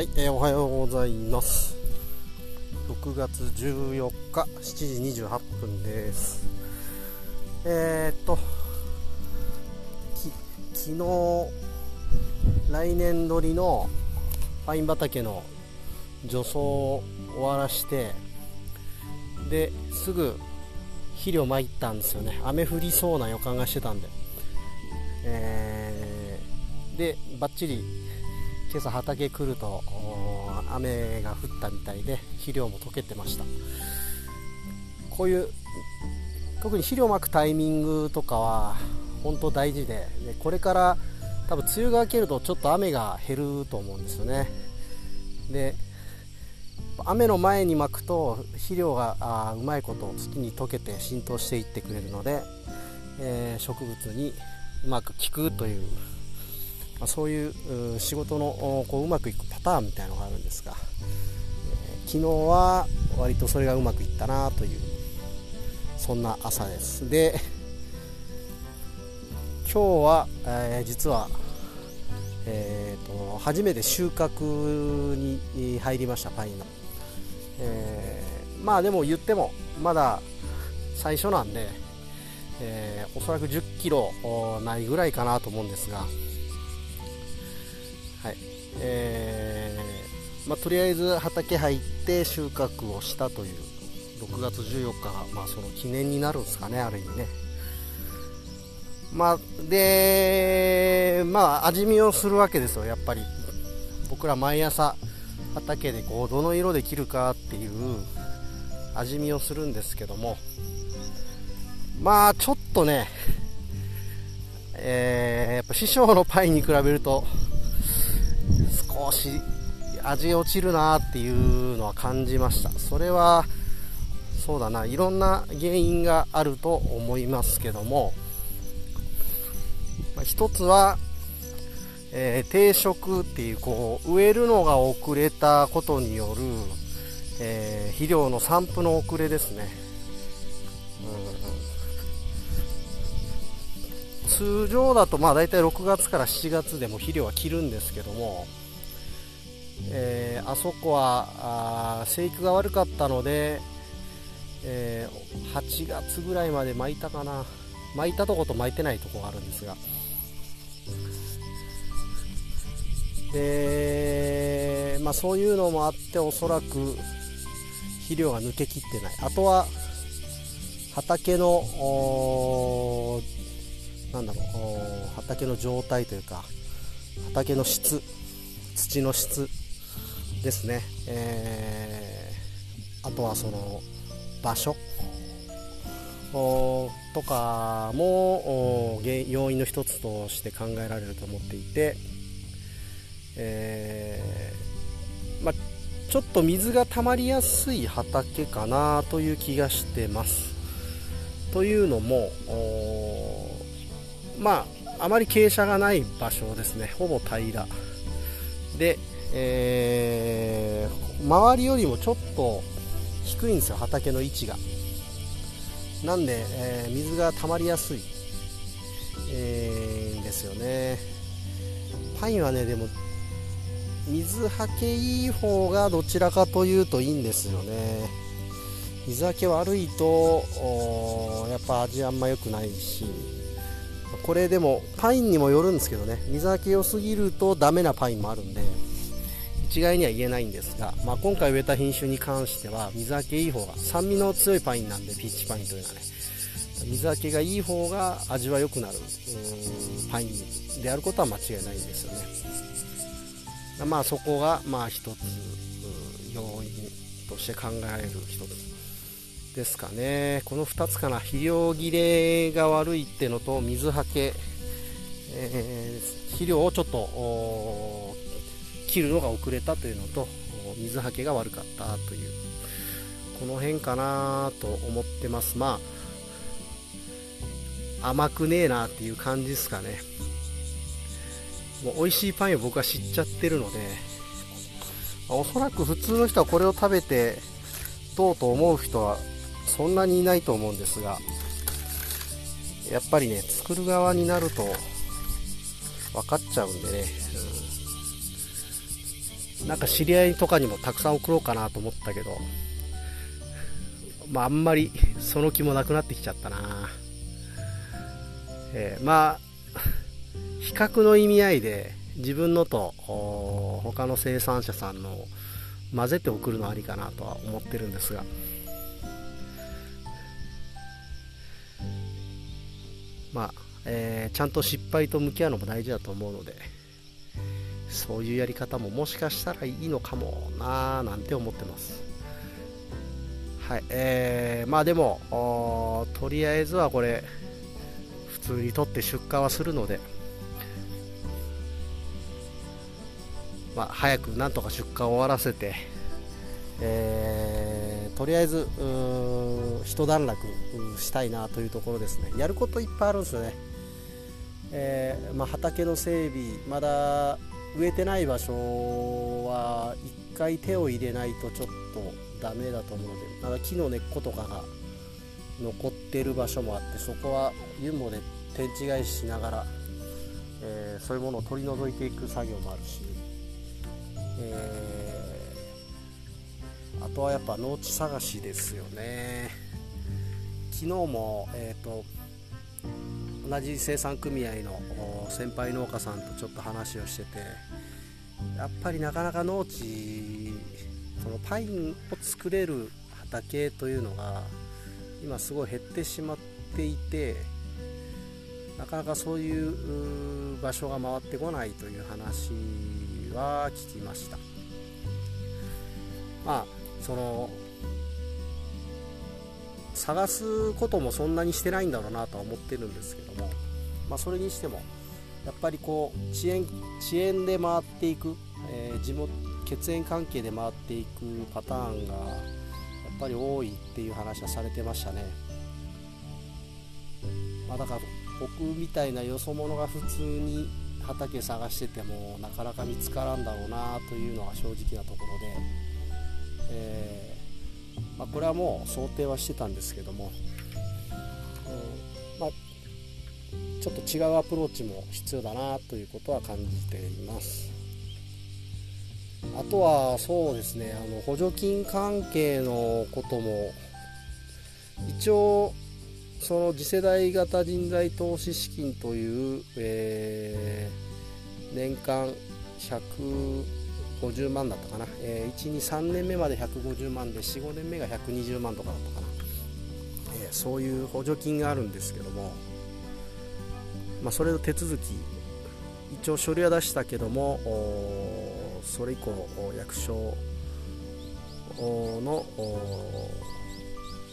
はい、えー、おはようございます。6月14日7時28分です。えー、っと昨日来年度りのパイン畑の除草を終わらしてですぐ肥料まいたんですよね。雨降りそうな予感がしてたんで、えー、でバッチリ今朝畑来ると雨が降ったみたいで肥料も溶けてました。こういう特に肥料をまくタイミングとかは本当大事ででこれから多分梅雨が明けるとちょっと雨が減ると思うんですよね。で雨の前にまくと肥料があうまいこと土に溶けて浸透していってくれるので、えー、植物にうまく効くというまあ、そういう仕事のこううまくいくパターンみたいなのがあるんですが、えー、昨日は割とそれがうまくいったなというそんな朝です。で今日は、えー、実は、えーと、初めて収穫に入りましたパインの、えー、まあでも言ってもまだ最初なんで、えー、おそらく1 0キロないぐらいかなと思うんですがはい。えーまあ、とりあえず畑入って収穫をしたという。6月14日が、まあ、その記念になるんですかねある意味ね。まあ、で、まあ、味見をするわけですよ、やっぱり。僕ら毎朝、畑でこう、どの色で切るかっていう味見をするんですけども、まあ、ちょっとね、えー、やっぱ師匠のパイに比べると、少し味落ちるなっていうのは感じました。それはそうだな。いろんな原因があると思いますけども、まあ、一つは、えー、定食っていうこう植えるのが遅れたことによる、えー、肥料の散布の遅れですね、通常だとまあ大体6月から7月でも肥料は切るんですけどもえー、あそこはあ生育が悪かったので、えー、8月ぐらいまで巻いたかな。巻いたとこと巻いてないとこがあるんですが。で、まあ、そういうのもあっておそらく肥料が抜けきってない。あとは畑の畑の状態というか畑の質土の質ですね、えー、あとはその場所とかも要因の一つとして考えられると思っていて、えー、まちょっと水が溜まりやすい畑かなという気がしてます。というのもまああまり傾斜がない場所ですね。ほぼ平ら。で、えー、周りよりもちょっと低いんですよ。畑の位置が。なんで、えー、水が溜まりやすい、えー、ですよね。パインはねでも水はけいい方がどちらかというといいんですよね。水はけ悪いとやっぱ味あんま良くないし。これでもパインにもよるんですけどね。水はけ良すぎるとダメなパインもあるんで一概には言えないんですが、まあ、今回植えた品種に関しては水はけいい方が酸味の強いパインなんでピーチパインというのはね。水はけがいい方が味は良くなるパインであることは間違いないんですよね。まあそこがまあ一つ要因として考えられる一つ。ですかね。この2つかな。肥料切れが悪いってのと水はけ、えー、肥料をちょっと切るのが遅れたというのと水はけが悪かったという。この辺かなと思ってます。まあ甘くねえなっていう感じですかね。もう美味しいパンを僕は知っちゃってるのでおそらく普通の人はこれを食べてどうと思う人はそんなにいないと思うんですがやっぱりね作る側になると分かっちゃうんでね、うん。なんか知り合いとかにもたくさん送ろうかなと思ったけどまああんまりその気もなくなってきちゃったな。えー、まあ比較の意味合いで自分のと他の生産者さんの混ぜて送るのありかなとは思ってるんですがまあ、えー、ちゃんと失敗と向き合うのも大事だと思うのでそういうやり方ももしかしたらいいのかもなーなんて思ってます。はいえー、まあでもとりあえずはこれ普通に取って出荷はするのでまあ、早くなんとか出荷を終わらせて、えー、とりあえず一段落したいなというところですね。やることいっぱいあるんですよね、えー、まあ、畑の整備まだ植えてない場所は1回手を入れないとちょっとダメだと思うのでまだ木の根っことかが残ってる場所もあってそこはユンボで天地返ししながら、えー、そういうものを取り除いていく作業もあるしえー、あとはやっぱ農地探しですよね。昨日も、えーと、同じ生産組合の先輩農家さんとちょっと話をしててやっぱりなかなか農地そのパインを作れる畑というのが今すごい減ってしまっていてなかなかそういう場所が回ってこないという話は聞きました。まあその探すこともそんなにしてないんだろうなとは思ってるんですけども、まあ、それにしてもやっぱりこう遅延遅延で回っていく、えー、地元血縁関係で回っていくパターンがやっぱり多いっていう話はされてましたね、まあ、だから僕みたいなよそ者が普通に畑探しててもなかなか見つからんだろうなというのが正直なところで、えー、まあ、これはもう想定はしてたんですけども、うんまあ、ちょっと違うアプローチも必要だなということは感じています。あとはそうですねあの補助金関係のことも一応その次世代型人材投資資金という、えー、年間150万だったかな、えー、1、2、3年目まで150万で4、5年目が120万とかだったかな、えー、そういう補助金があるんですけども、まあ、それの手続き一応書類は出したけどもそれ以降役所の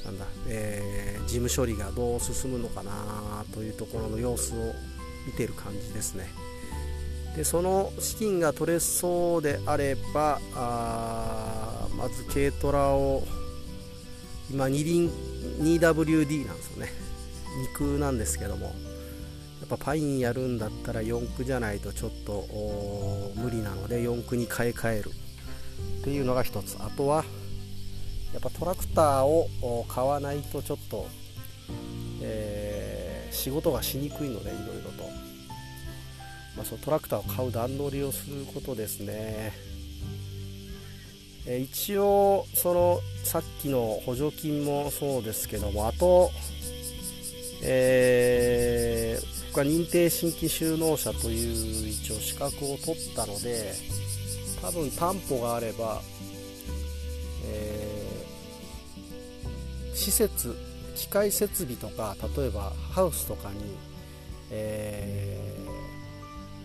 なんだ、えー、事務処理がどう進むのかなというところの様子を見てる感じですね。でその資金が取れそうであればあまず軽トラを今二輪 2WD なんですよね。2空なんですけども。やっぱパインやるんだったら4駆じゃないとちょっと無理なので4駆に買い替える。っていうのが一つ。あとはやっぱトラクターを買わないとちょっと、えー、仕事がしにくいのでいろいろと、まあ、そのトラクターを買う段取りをすることですね、え、一応そのさっきの補助金もそうですけどもあと、えー、僕は認定新規就農者という一応資格を取ったので多分担保があれば、えー施設機械設備とか例えばハウスとかに、え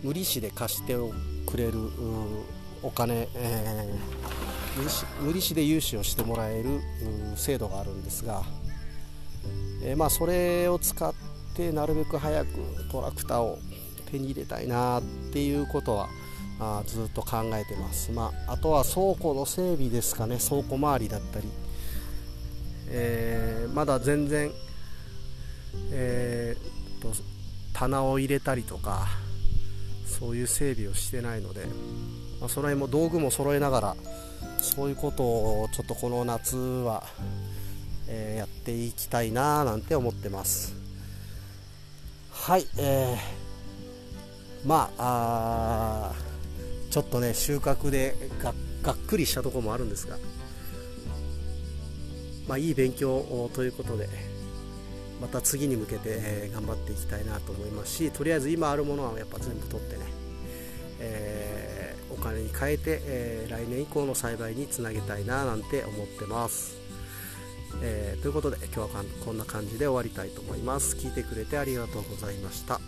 無利子で貸してくれるお金、えー、無利子で融資をしてもらえる制度があるんですが、えー、まあ、それを使ってなるべく早くトラクターを手に入れたいなっていうことはあずっと考えてます、まあ、あとは倉庫の整備ですかね。倉庫周りだったり。えー、まだ全然、えー、と棚を入れたりとかそういう整備をしてないので、まあ、その辺も道具も揃えながらそういうことをちょっとこの夏は、えー、やっていきたいななんて思ってます。はい、えー、まあちょっとね収穫でががっくりしたところもあるんですが、まあ、いい勉強ということでまた次に向けて、え頑張っていきたいなと思いますしとりあえず今あるものはやっぱ全部取ってね、えー、お金に変えて、えー、来年以降の栽培につなげたいななんて思ってます。えー、ということで今日はこんな感じで終わりたいと思います。聞いてくれてありがとうございました。